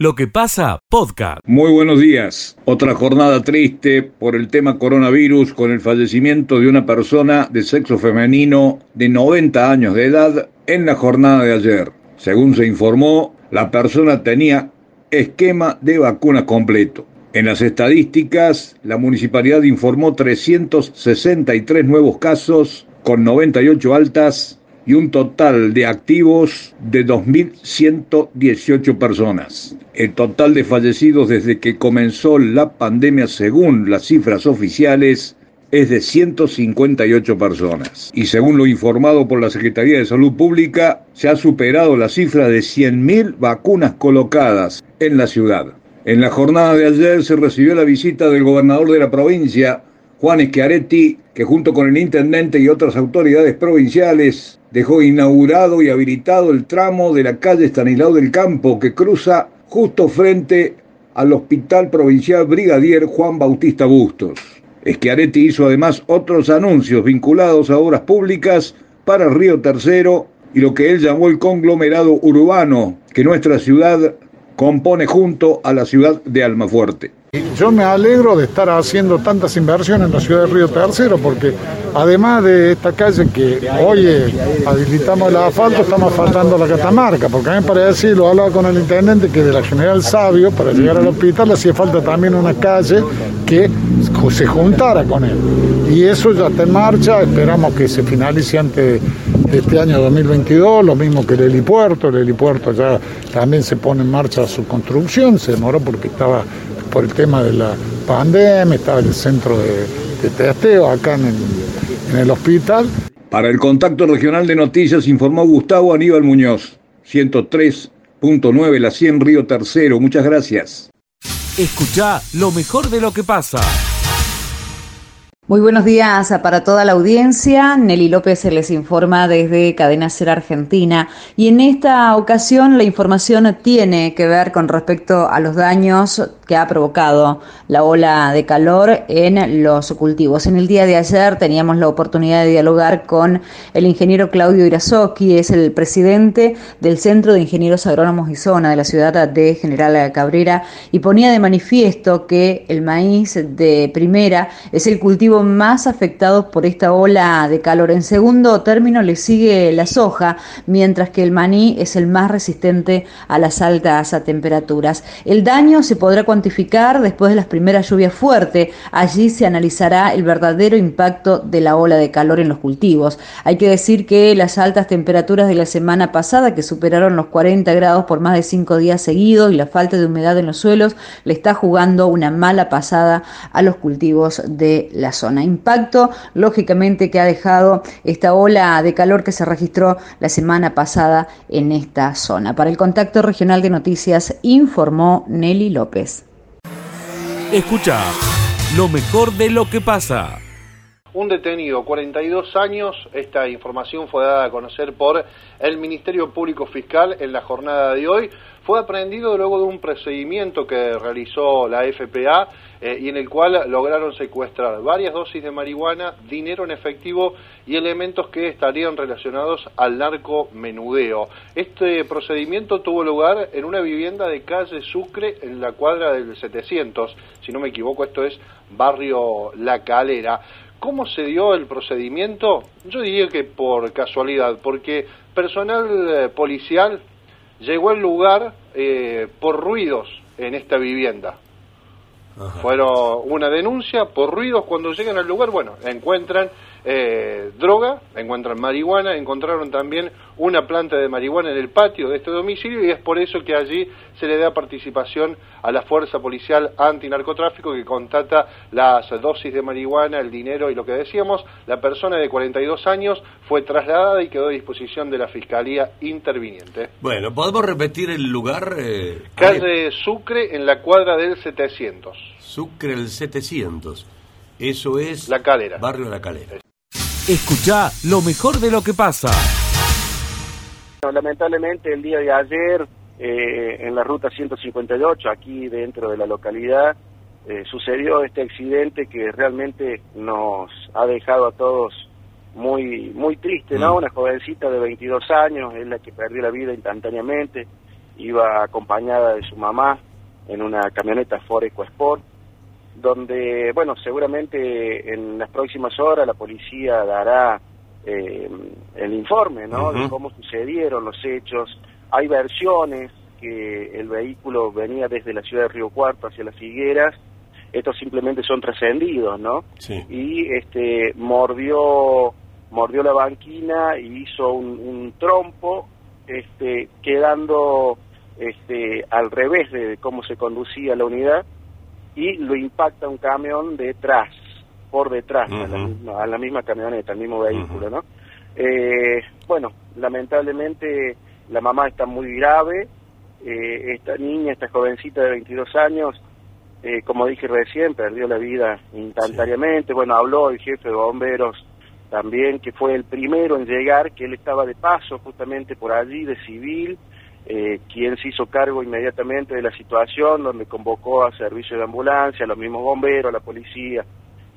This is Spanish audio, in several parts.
Lo que pasa, podcast. Muy buenos días. Otra jornada triste por el tema coronavirus con el fallecimiento de una persona de sexo femenino de 90 años de edad en la jornada de ayer. Según se informó, la persona tenía esquema de vacuna completo. En las estadísticas, la municipalidad informó 363 nuevos casos con 98 altas y un total de activos de 2.118 personas. El total de fallecidos desde que comenzó la pandemia, según las cifras oficiales, es de 158 personas. Y según lo informado por la Secretaría de Salud Pública, se ha superado la cifra de 100.000 vacunas colocadas en la ciudad. En la jornada de ayer se recibió la visita del gobernador de la provincia, Juan Schiaretti, que junto con el intendente y otras autoridades provinciales dejó inaugurado y habilitado el tramo de la calle Estanislao del Campo que cruza justo frente al Hospital Provincial Brigadier Juan Bautista Bustos. Schiaretti hizo además otros anuncios vinculados a obras públicas para Río Tercero y lo que él llamó el conglomerado urbano que nuestra ciudad compone junto a la ciudad de Almafuerte. Yo me alegro de estar haciendo tantas inversiones en la ciudad de Río Tercero porque además de esta calle que hoy habilitamos el asfalto, estamos faltando la catamarca, porque a mí me parece, lo hablaba con el intendente, que de la General Sabio, para llegar al hospital, hacía falta también una calle que se juntara con él. Y eso ya está en marcha, esperamos que se finalice antes de este año 2022, lo mismo que el helipuerto, el helipuerto ya también se pone en marcha su construcción, se demoró porque estaba por el tema de la pandemia, estaba en el centro de, testeo acá en el, hospital. Para el contacto regional de noticias informó Gustavo Aníbal Muñoz, 103.9 La 100 Río Tercero. Muchas gracias. Escucha lo mejor de lo que pasa. Muy buenos días para toda la audiencia. Nelly López se les informa desde Cadena Ser Argentina y en esta ocasión la información tiene que ver con respecto a los daños que ha provocado la ola de calor en los cultivos. En el día de ayer teníamos la oportunidad de dialogar con el ingeniero Claudio Irazoki, es el presidente del Centro de Ingenieros Agrónomos y Zona de la ciudad de General Cabrera y ponía de manifiesto que el maíz de primera es el cultivo más afectado por esta ola de calor. En segundo término le sigue la soja, mientras que el maní es el más resistente a las altas temperaturas. El daño se podrá después de las primeras lluvias fuertes. Allí se analizará el verdadero impacto de la ola de calor en los cultivos. Hay que decir que las altas temperaturas de la semana pasada, que superaron los 40 grados por más de cinco días seguidos, y la falta de humedad en los suelos, le está jugando una mala pasada a los cultivos de la zona. Impacto, lógicamente, que ha dejado esta ola de calor que se registró la semana pasada en esta zona. Para el Contacto Regional de Noticias informó Nelly López. Escucha lo mejor de lo que pasa. Un detenido, 42 años, esta información fue dada a conocer por el Ministerio Público Fiscal en la jornada de hoy. Fue aprendido luego de un procedimiento que realizó la FPA eh, y en el cual lograron secuestrar varias dosis de marihuana, dinero en efectivo y elementos que estarían relacionados al narco menudeo. Este procedimiento tuvo lugar en una vivienda de calle Sucre en la cuadra del 700, si no me equivoco esto es barrio La Calera. ¿Cómo se dio el procedimiento? Yo diría que por casualidad, porque personal eh, policial llegó al lugar eh, por ruidos en esta vivienda. Fueron una denuncia por ruidos. Cuando llegan al lugar, bueno, encuentran eh, droga, encuentran marihuana, encontraron también una planta de marihuana en el patio de este domicilio y es por eso que allí se le da participación a la Fuerza Policial Antinarcotráfico que contata las dosis de marihuana, el dinero y lo que decíamos. La persona de 42 años fue trasladada y quedó a disposición de la Fiscalía interviniente. Bueno, ¿podemos repetir el lugar? Eh, Calle Sucre en la cuadra del 700. Sucre el 700. Eso es... La Calera. Barrio La Calera. Escucha lo mejor de lo que pasa. Lamentablemente el día de ayer eh, en la ruta 158, aquí dentro de la localidad, eh, sucedió este accidente que realmente nos ha dejado a todos muy muy triste, ¿no? Mm. Una jovencita de 22 años es la que perdió la vida instantáneamente iba acompañada de su mamá en una camioneta Ford EcoSport, donde, bueno, seguramente en las próximas horas la policía dará eh, el informe, ¿no? De cómo sucedieron los hechos. Hay versiones que el vehículo venía desde la ciudad de Río Cuarto hacia las Figueras, estos simplemente son trascendidos, ¿no? Sí. Y este mordió mordió la banquina y hizo un, un trompo, este quedando este al revés de cómo se conducía la unidad y lo impacta un camión detrás, por detrás, a, la misma, a, la misma, camioneta, al mismo vehículo, ¿no? Eh, bueno, lamentablemente la mamá está muy grave, eh, esta niña, esta jovencita de 22 años, eh, como dije recién, perdió la vida instantáneamente. Bueno, habló el jefe de bomberos también, que fue el primero en llegar, que él estaba de paso justamente por allí, de civil, eh, quien se hizo cargo inmediatamente de la situación, donde convocó a servicio de ambulancia, a los mismos bomberos, a la policía.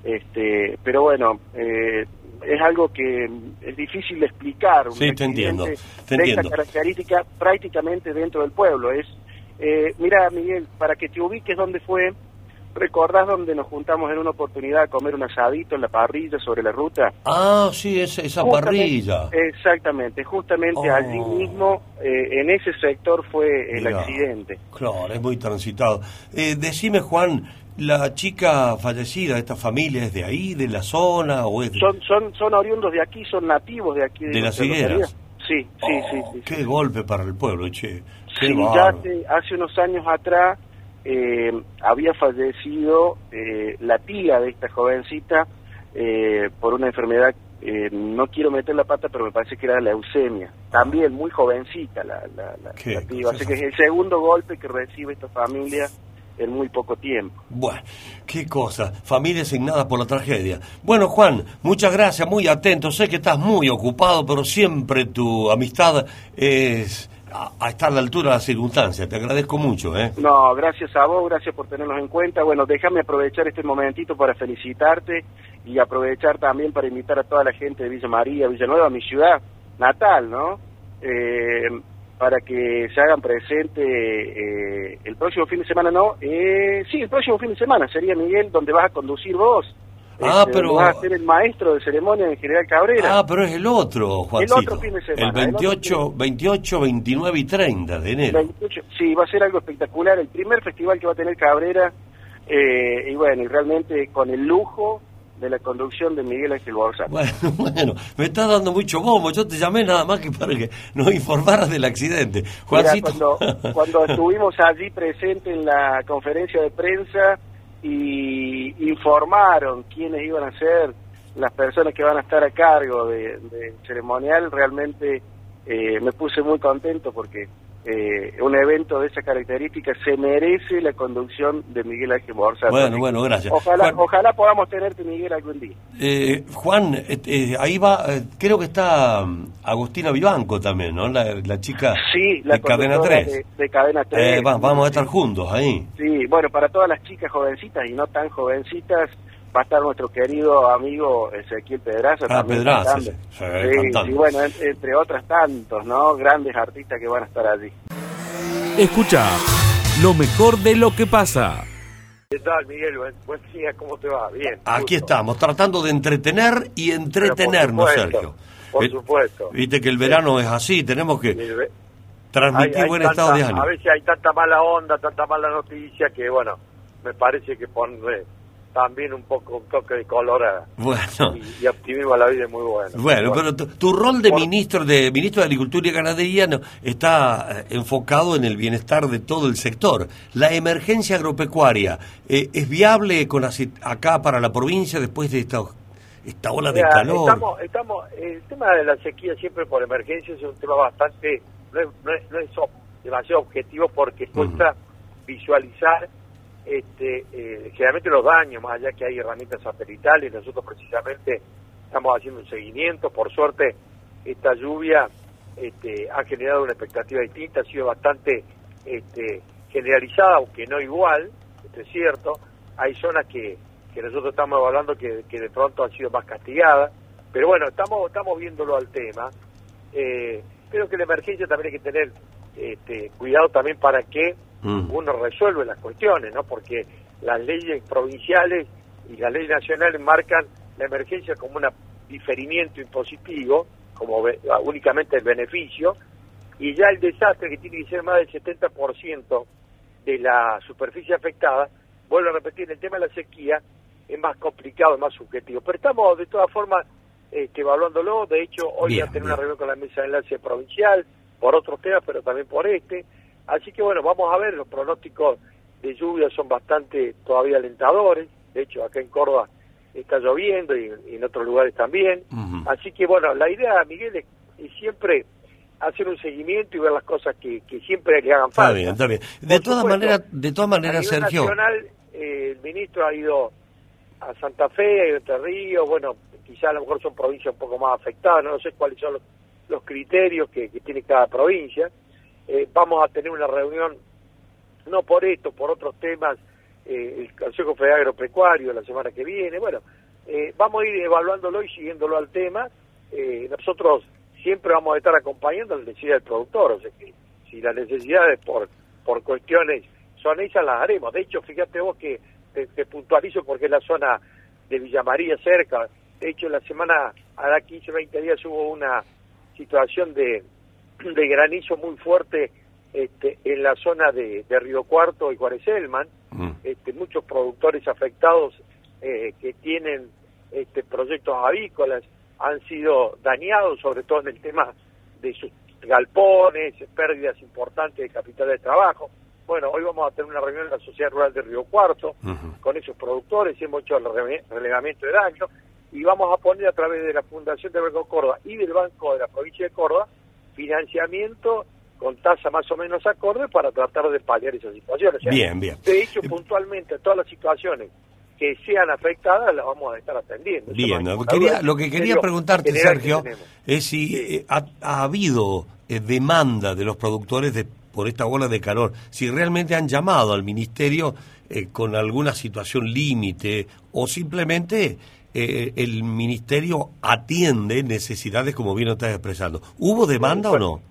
Este, pero bueno, eh, es algo que es difícil de explicar. Un sí, te entiendo. Te de esta característica prácticamente dentro del pueblo. Es, eh, mira, Miguel, para que te ubiques dónde fue, ¿recordás dónde nos juntamos en una oportunidad a comer un asadito en la parrilla sobre la ruta? Ah, sí, esa, esa parrilla. Exactamente, justamente allí Oh. mismo, eh, en ese sector fue el accidente. Claro, es muy transitado. Eh, decime, Juan, ¿la chica fallecida, esta familia, es de ahí, de la zona o es de... Son, son, son oriundos de aquí, son nativos de aquí. ¿De las higueras? localidad. Sí, sí, Oh, sí, sí. Qué golpe para el pueblo, che. Qué Sí, ya hace, hace unos años atrás eh, había fallecido eh, la tía de esta jovencita eh, por una enfermedad, eh, no quiero meter la pata, pero me parece que era leucemia. También muy jovencita la, la, la, tía. Así que es el segundo golpe que recibe esta familia en muy poco tiempo. Bueno, qué cosa. Familia asignada por la tragedia. Bueno, Juan, muchas gracias, muy atento. Sé que estás muy ocupado, pero siempre tu amistad es a, estar a la altura de las circunstancias. Te agradezco mucho, ¿eh? No, gracias a vos, gracias por tenernos en cuenta. Bueno, déjame aprovechar este momentito para felicitarte y aprovechar también para invitar a toda la gente de Villa María, Villanueva, mi ciudad natal, ¿no? Eh, para que se hagan presente eh, el próximo fin de semana, ¿no? Eh, sí, el próximo fin de semana sería, Miguel, donde vas a conducir vos. Ah, Este, pero- Vas a ser el maestro de ceremonia en General Cabrera. Ah, pero es el otro, Juancito. otro fin de semana, El el otro 28, 28, 29 y 30 de enero. 28, sí, va a ser algo espectacular, el primer festival que va a tener Cabrera, eh, y bueno, y realmente con el lujo de la conducción de Miguel Ángel Borsa. Bueno, bueno, me estás dando mucho bombo. Yo te llamé nada más que para que nos informaras del accidente. Mira, Juancito. cuando, cuando estuvimos allí presentes en la conferencia de prensa y informaron quiénes iban a ser las personas que van a estar a cargo de, de ceremonial, realmente eh, me puse muy contento porque eh, un evento de esa característica se merece la conducción de Miguel Ángel Borsa. Bueno, bueno, gracias. Ojalá, Juan- ojalá podamos tenerte, Miguel, algún día. Eh, Juan, eh, eh, ahí va, eh, creo que está mm, Agustina Vivanco también, ¿no? La, la chica Sí, la de Cadena conductora 3. De, de Cadena 3. Eh, va- vamos a estar juntos ahí. Sí, bueno, para todas las chicas jovencitas y no tan jovencitas, va a estar nuestro querido amigo Ezequiel Pedraza. Ah, también Pedraza, cantando. sí, sí, Sí, cantando. sí, bueno, en- entre otras tantos, ¿no? Grandes artistas que van a estar allí. Escucha lo mejor de lo que pasa. ¿Qué tal, Miguel? Buen, buen día, ¿cómo te va? Bien. Aquí justo. estamos, tratando de entretener y entretenernos, por supuesto, Sergio. Por Eh, supuesto. Viste que el verano es así, tenemos que transmitir hay- hay buen tanta- estado de ánimo. A veces hay tanta mala onda, tanta mala noticia que, bueno, me parece que pone también un poco un toque de color a- Bueno. y, y optimismo a la vida es muy bueno. Bueno, pero tu, tu rol de ministro de ministro de Agricultura y Ganadería no- está eh, enfocado en el bienestar de todo el sector. La emergencia agropecuaria eh, es viable con acá para la provincia después de esta esta ola de calor. Estamos, estamos, el tema de la sequía siempre por emergencia es un tema bastante, no es, no es, no es demasiado objetivo porque cuesta visualizar este, eh, generalmente los daños, más allá que hay herramientas satelitales, nosotros precisamente estamos haciendo un seguimiento, por suerte esta lluvia este, ha generado una expectativa distinta, ha sido bastante este, generalizada, aunque no igual, esto es cierto, hay zonas que, que nosotros estamos evaluando que, que de pronto han sido más castigadas, pero bueno, estamos, estamos viéndolo al tema. Eh, creo que la emergencia también hay que tener este, cuidado también para que Mm. uno resuelve las cuestiones, ¿no? Porque las leyes provinciales y las leyes nacionales marcan la emergencia como un diferimiento impositivo, como únicamente el beneficio, y ya el desastre que tiene que ser más del 70% de la superficie afectada, vuelvo a repetir, el tema de la sequía es más complicado, es más subjetivo. Pero estamos de todas formas este, evaluándolo, de hecho hoy ya tenemos bien. una reunión con la mesa de enlace provincial, por otros temas, pero también por este. Así que bueno, vamos a ver, los pronósticos de lluvia son bastante todavía alentadores, de hecho acá en Córdoba está lloviendo y, y en otros lugares también. Así que bueno, la idea, Miguel, es, es siempre hacer un seguimiento y ver las cosas que, que siempre le hagan Está falta. bien, está bien. De todas maneras, de todas maneras, Sergio. nacional, eh, el ministro ha ido a Santa Fe, a Entre Ríos, bueno, quizá a lo mejor son provincias un poco más afectadas, no sé cuáles son los, los criterios que, que tiene cada provincia. Eh, vamos a tener una reunión, no por esto, por otros temas, eh, el Consejo Federal Agropecuario la semana que viene, bueno, eh, vamos a ir evaluándolo y siguiéndolo al tema. Nosotros siempre vamos a estar acompañando la necesidad del productor, o sea que si las necesidades por, por cuestiones son esas, las haremos. De hecho, fíjate vos que te, te puntualizo porque es la zona de Villa María cerca. De hecho, la semana, hará 15, 20 días hubo una situación de, de granizo muy fuerte este, en la zona de, de Río Cuarto y Cuareselman. Mm. Este, muchos productores afectados eh, que tienen este, proyectos avícolas han sido dañados, sobre todo en el tema de sus galpones, pérdidas importantes de capital de trabajo. Bueno, hoy vamos a tener una reunión en la Sociedad Rural de Río Cuarto con esos productores, hemos hecho el rele- relegamiento de daño y vamos a poner a través de la Fundación de Banco Córdoba y del Banco de la Provincia de Córdoba financiamiento con tasa más o menos acorde para tratar de paliar esas situaciones. O sea, Bien, bien. De hecho, puntualmente, todas las situaciones que sean afectadas las vamos a estar atendiendo. No Bien, lo que quería, duda. lo que quería Pero preguntarte, Sergio, es si eh, ha, ha habido eh, demanda de los productores de, por esta ola de calor, si realmente han llamado al ministerio eh, con alguna situación límite o simplemente eh, el ministerio atiende necesidades como bien lo estás expresando. ¿Hubo demanda o no?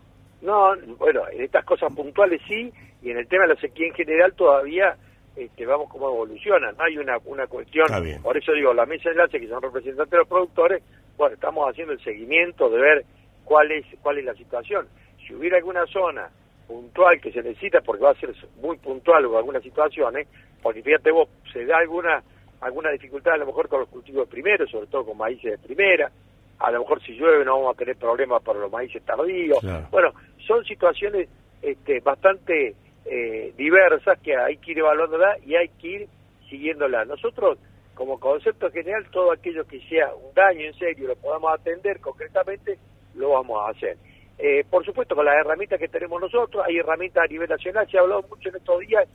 No, bueno, en estas cosas puntuales sí, y en el tema de la sequía en general todavía este, vamos como evoluciona, no hay una, una cuestión, por eso digo, la mesa de enlace que son representantes de los productores, bueno, estamos haciendo el seguimiento de ver cuál es, cuál es la situación. Si hubiera alguna zona puntual que se necesita, porque va a ser muy puntual o algunas situaciones, porque fíjate vos, se da alguna alguna dificultad a lo mejor con los cultivos primeros, sobre todo con maíces de primera, a lo mejor si llueve no vamos a tener problemas para los maíces tardíos. Claro. Bueno, son situaciones este, bastante eh, diversas que hay que ir evaluándola y hay que ir siguiéndola. Nosotros, como concepto general, todo aquello que sea un daño en serio, lo podamos atender concretamente, lo vamos a hacer. Eh, por supuesto, con las herramientas que tenemos nosotros, hay herramientas a nivel nacional, se ha hablado mucho en estos días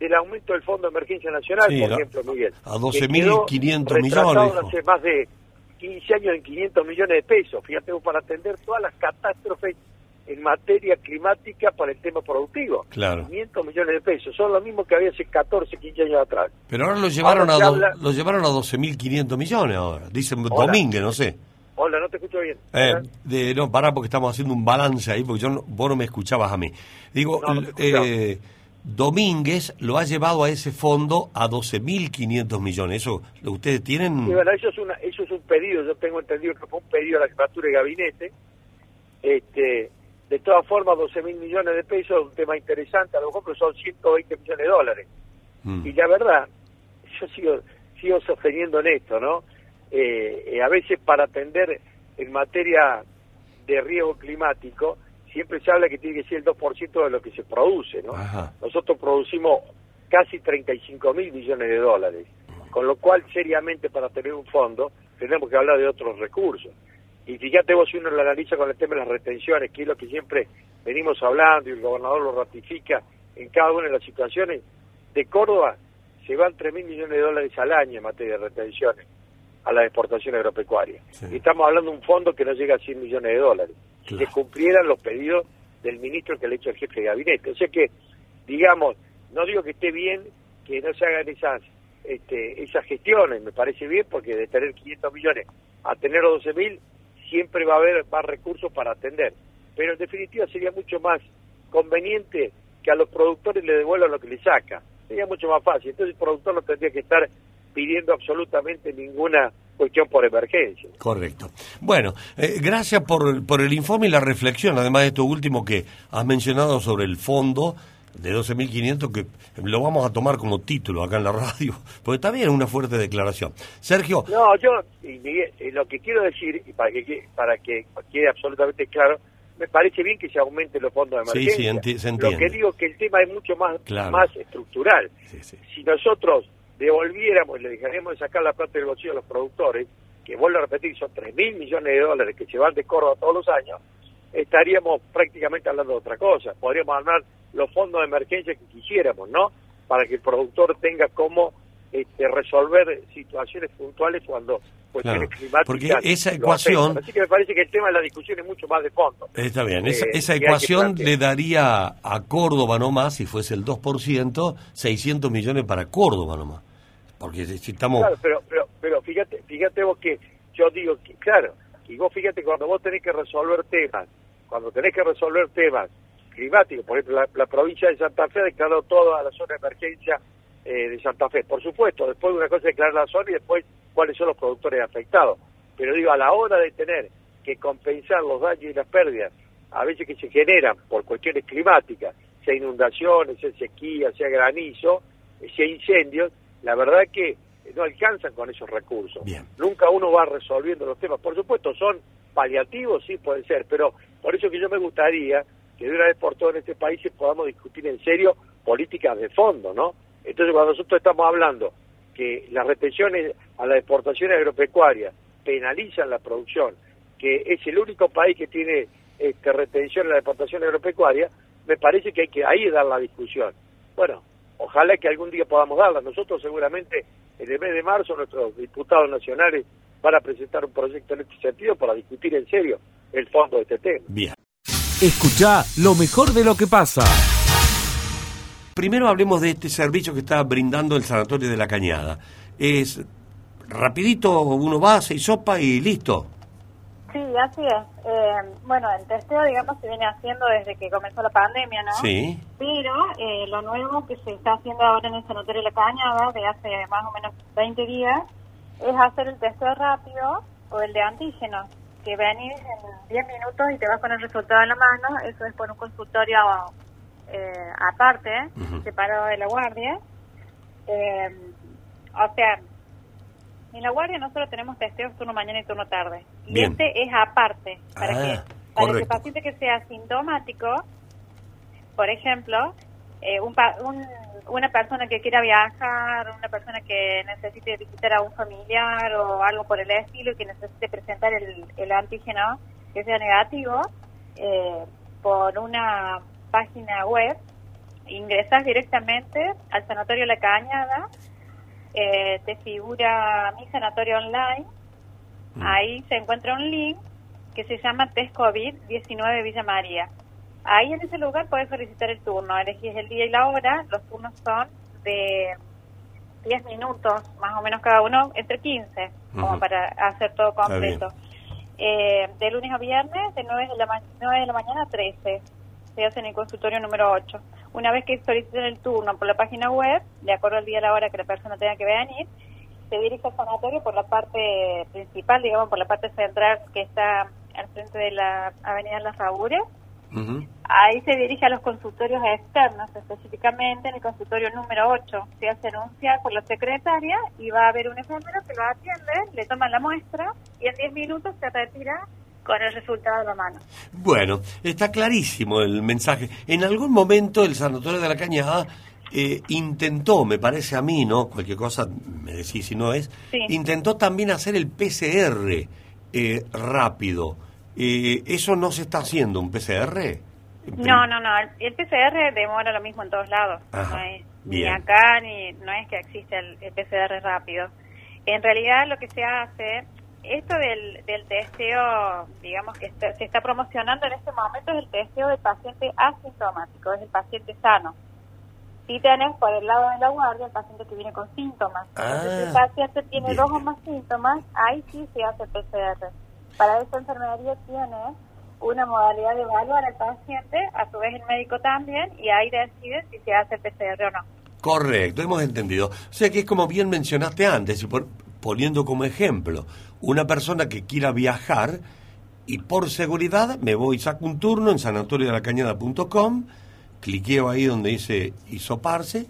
del aumento del Fondo de Emergencia Nacional, Sí, por ejemplo, Miguel. a que 12.500 quedó retratado millones. Hace más de 15 años en 500 millones de pesos, fíjate para atender todas las catástrofes en materia climática para el tema productivo. Claro. 500 millones de pesos, son lo mismo que había hace 14, 15 años atrás. Pero ahora lo llevaron, Ahora a, habla- lo llevaron a 12.500 millones ahora. Dicen Hola. Domínguez, no sé. Hola, no te escucho bien. Eh, de, no, pará porque estamos haciendo un balance ahí, porque yo no- vos no me escuchabas a mí. Digo, No, no eh, Domínguez lo ha llevado a ese fondo a 12.500 millones. ¿Eso ustedes tienen? Y bueno, eso es, una, eso es un pedido, yo tengo entendido que fue un pedido a la jefatura de gabinete. Este, de todas formas, 12 mil millones de pesos es un tema interesante, a lo mejor pero son 120 millones de dólares. Mm. Y la verdad, yo sigo, sigo sosteniendo en esto, ¿no? Eh, eh, a veces para atender en materia de riesgo climático, siempre se habla que tiene que ser el 2% de lo que se produce, ¿no? Ajá. Nosotros producimos casi 35 mil millones de dólares, con lo cual seriamente para tener un fondo tenemos que hablar de otros recursos. Y fíjate vos si uno lo analiza con el tema de las retenciones, que es lo que siempre venimos hablando y el gobernador lo ratifica en cada una de las situaciones, de Córdoba se van 3 mil millones de dólares al año en materia de retenciones a la exportación agropecuaria. Sí. Y estamos hablando de un fondo que no llega a 100 millones de dólares. Claro. se cumplieran los pedidos del ministro que le ha hecho el jefe de gabinete. O sea que, digamos, no digo que esté bien que no se hagan esas este, esas gestiones, me parece bien, porque de tener 500 millones a tener 12 mil, siempre va a haber más recursos para atender. Pero en definitiva sería mucho más conveniente que a los productores le devuelvan lo que le saca. Sería mucho más fácil. Entonces el productor no tendría que estar pidiendo absolutamente ninguna cuestión por emergencia. Correcto. Bueno, eh, gracias por, por el informe y la reflexión, además de esto último que has mencionado sobre el fondo de 12.500 que lo vamos a tomar como título acá en la radio, porque también es una fuerte declaración. Sergio. No, yo lo que quiero decir, y para que, para que quede absolutamente claro, me parece bien que se aumente los fondos de emergencia. Sí, sí, se entiende. Lo que digo es que el tema es mucho más, más estructural. Si nosotros devolviéramos y le dejaríamos de sacar la plata del bolsillo a los productores, que vuelvo a repetir, son 3 mil millones de dólares que se van de Córdoba todos los años, estaríamos prácticamente hablando de otra cosa. Podríamos armar los fondos de emergencia que quisiéramos, ¿no? Para que el productor tenga cómo este, resolver situaciones puntuales cuando cuestiones climáticas. Porque esa ecuación. Así que me parece que el tema de la discusión es mucho más de fondo. Está bien, esa, eh, esa ecuación le daría a Córdoba nomás, si fuese el 2%, 600 millones para Córdoba nomás. Porque si. Claro, pero, pero, pero fíjate, fíjate vos que yo digo que, claro, y vos fíjate cuando vos tenés que resolver temas, cuando tenés que resolver temas climáticos, por ejemplo, la, provincia de Santa Fe ha declarado toda la zona de emergencia eh, de Santa Fe. Por supuesto, después de una cosa declarar la zona y después cuáles son los productores afectados. Pero digo, a la hora de tener que compensar los daños y las pérdidas, a veces que se generan por cuestiones climáticas, sea inundaciones, sea sequía, sea granizo, sea incendios, la verdad que no alcanzan con esos recursos. Nunca uno va resolviendo los temas. Por supuesto, son paliativos, sí pueden ser, pero por eso que yo me gustaría que de una vez por todas en este país podamos discutir en serio políticas de fondo, ¿no? Entonces, cuando nosotros estamos hablando que las retenciones a las exportaciones agropecuarias penalizan la producción, que es el único país que tiene este, retención a la exportación agropecuaria, me parece que hay que ahí dar la discusión. Bueno, ojalá que algún día podamos darla. Nosotros seguramente en el mes de marzo nuestros diputados nacionales van a presentar un proyecto en este sentido para discutir en serio el fondo de este tema. Bien. Escucha lo mejor de lo que pasa. Primero hablemos de este servicio que está brindando el Sanatorio de la Cañada. Es rapidito, uno va, se sopa y listo. Sí, así es. Eh, bueno, el testeo, digamos, se viene haciendo desde que comenzó la pandemia, ¿no? Sí. Pero eh, lo nuevo que se está haciendo ahora en el Sanatorio de la Cañada, de hace más o menos 20 días, es hacer el testeo rápido o el de antígenos, que venís en 10 minutos y te vas con el resultado en la mano, eso es por un consultorio eh, aparte, separado de la guardia. o sea, en la guardia nosotros tenemos testeos turno mañana y turno tarde. Y este es aparte, para, que, ah, para que el paciente que sea asintomático, por ejemplo, eh, un, una persona que quiera viajar, una persona que necesite visitar a un familiar o algo por el estilo y que necesite presentar el, el antígeno que sea negativo, eh, por una página web, ingresas directamente al Sanatorio La Cañada eh, te figura mi sanatorio online, mm. ahí se encuentra un link que se llama Test COVID-19 Villa María. Ahí en ese lugar puedes solicitar el turno, elegís el día y la hora, los turnos son de 10 minutos, más o menos cada uno, entre 15, como para hacer todo completo. Eh, de lunes a viernes, de 9 de la, 9 de la mañana a 13 se hace en el consultorio número 8. Una vez que soliciten el turno por la página web, de acuerdo al día y la hora que la persona tenga que venir, se dirige al sanatorio por la parte principal, digamos, por la parte central que está al frente de la Avenida Las Raúres. Ahí se dirige a los consultorios externos, específicamente en el consultorio número 8. Se hace anunciar por la secretaria y va a haber un enfermero que lo atiende, le toma la muestra y en 10 minutos se retira con el resultado de la mano. Bueno, está clarísimo el mensaje. En algún momento el Sanatorio de la Cañada eh, intentó, me parece a mí, ¿no? Cualquier cosa, me decís si no es, intentó también hacer el PCR eh, rápido. Eh, ¿Eso no se está haciendo, un PCR? No, no, no. El PCR demora lo mismo en todos lados. ni acá, ni no es que existe el PCR rápido. En realidad lo que se hace esto del, del testeo, digamos que se está promocionando en este momento, es el testeo del paciente asintomático, es el paciente sano. Si tenés por el lado de la guardia el paciente que viene con síntomas. si el ah, paciente tiene dos o más síntomas, ahí sí se hace PCR. Para esta enfermería tiene una modalidad de evaluar al paciente, a su vez el médico también, y ahí decide si se hace PCR o no. Correcto, hemos entendido. O sea que es como bien mencionaste antes, poniendo como ejemplo, una persona que quiera viajar y por seguridad me voy, saco un turno en sanatoriodelacañada.com, cliqueo ahí donde dice hisoparse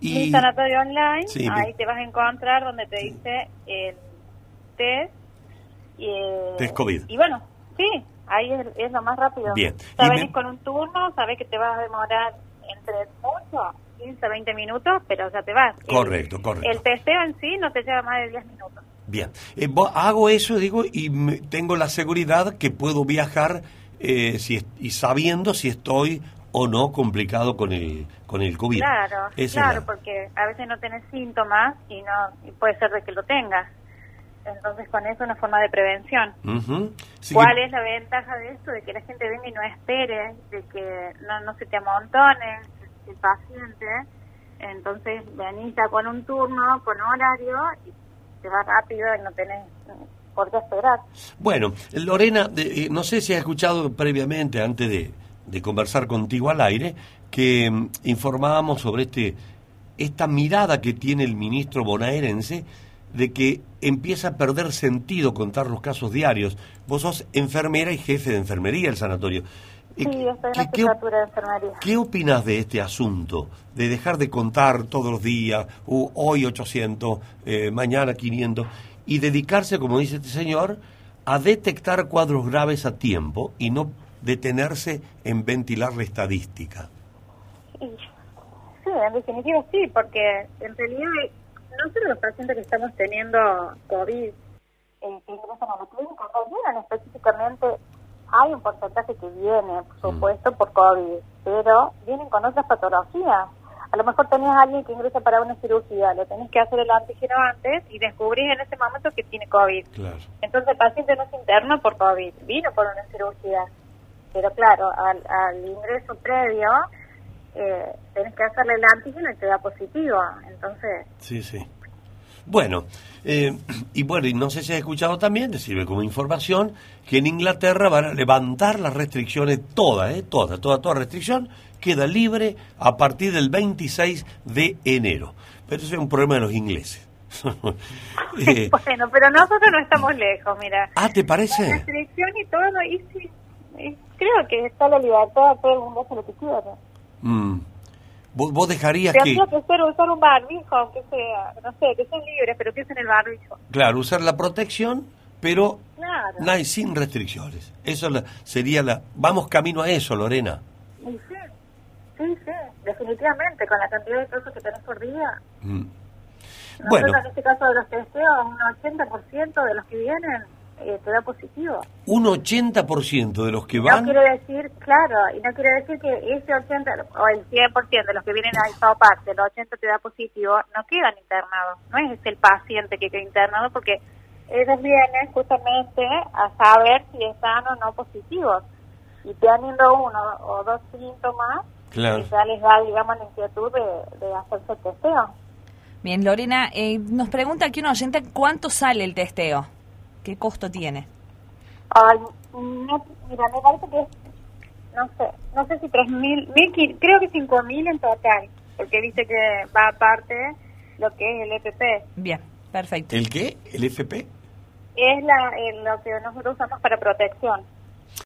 y... sanatorio online, ahí te vas a encontrar donde te dice el test. Y, test COVID. Y bueno, sí, ahí es, lo más rápido. Bien. Sabes con un turno, sabes que te vas a demorar entre mucho 15, 20 minutos, pero ya te vas. Correcto, correcto. El testeo en sí no te lleva más de 10 minutos. Bien, eh, hago eso, digo, y tengo la seguridad que puedo viajar eh, si, y sabiendo si estoy o no complicado con el con el COVID. Claro, claro, porque a veces no tienes síntomas y no y puede ser de que lo tengas. Entonces con eso es una forma de prevención. ¿Cuál es la ventaja de esto? De que la gente venga y no espere, de que no, no se te amontone el paciente. Entonces venís con un turno, con horario y te va rápido y no tenés por qué esperar. Bueno, Lorena, eh, no sé si has escuchado previamente, antes de, de conversar contigo al aire, que mm, informábamos sobre este esta mirada que tiene el ministro bonaerense de que empieza a perder sentido contar los casos diarios. Vos sos enfermera y jefe de enfermería del sanatorio. Sí, estoy en la ¿Qué, de enfermería. ¿Qué opinas de este asunto? De dejar de contar todos los días, hoy 800, eh, mañana 500, y dedicarse, como dice este señor, a detectar cuadros graves a tiempo y no detenerse en ventilar la estadística. Sí, en definitiva sí, porque en realidad nosotros los pacientes que estamos teniendo COVID eh, que ingresan a la clínica no específicamente, hay un porcentaje que viene, por mm. supuesto, por COVID, pero vienen con otras patologías. A lo mejor tenías a alguien que ingresa para una cirugía, le tenés que hacer el antígeno antes y descubrís en ese momento que tiene COVID. Entonces el paciente no es interno por COVID, vino por una cirugía. Pero claro, al, ingreso previo eh, tenés que hacerle el antígeno y te da positivo. Entonces... Sí, sí. Bueno, eh, y bueno, y no sé si has escuchado también, sirve como información, que en Inglaterra van a levantar las restricciones todas, ¿eh? toda, toda, toda restricción queda libre a partir del 26 de enero. Pero eso es un problema de los ingleses. Eh, bueno, pero nosotros no estamos lejos, mira. Ah, ¿te parece? La restricción y todo, y sí, creo que está la libertad, todo el mundo hace lo que quiera. Mm. ¿Vos, dejarías que... que ser usar un barbijo, aunque sea, no sé, que sean libres, pero que usen el barbijo. Claro, usar la protección, pero claro. sin restricciones. Eso sería la... Vamos camino a eso, Lorena. Sí, sí, sí, definitivamente, con la cantidad de casos que tenés por día. Mm. bueno. en este caso de los testeos, un 80% de los que vienen eh, te da positivo. Un 80% de los que van... No quiere decir, claro, y no quiere decir que ese 80 o el 100% de los que vienen a esa parte, el 80 te da positivo, no quedan internados. No es el paciente que queda internado porque ellos vienen justamente a saber si están o no positivos. Y teniendo uno o dos síntomas, claro. ya les da, digamos, la inquietud de, de hacerse el testeo. Bien, Lorena, eh, nos pregunta aquí un oyente cuánto sale el testeo. ¿Qué costo tiene? Ay, no, mira, me parece que es, no sé, no sé si 3.000, creo que 5.000 en total, porque dice que va aparte lo que es el FP. Bien, perfecto. ¿El qué? ¿El FP? Es la, lo que nosotros usamos para protección.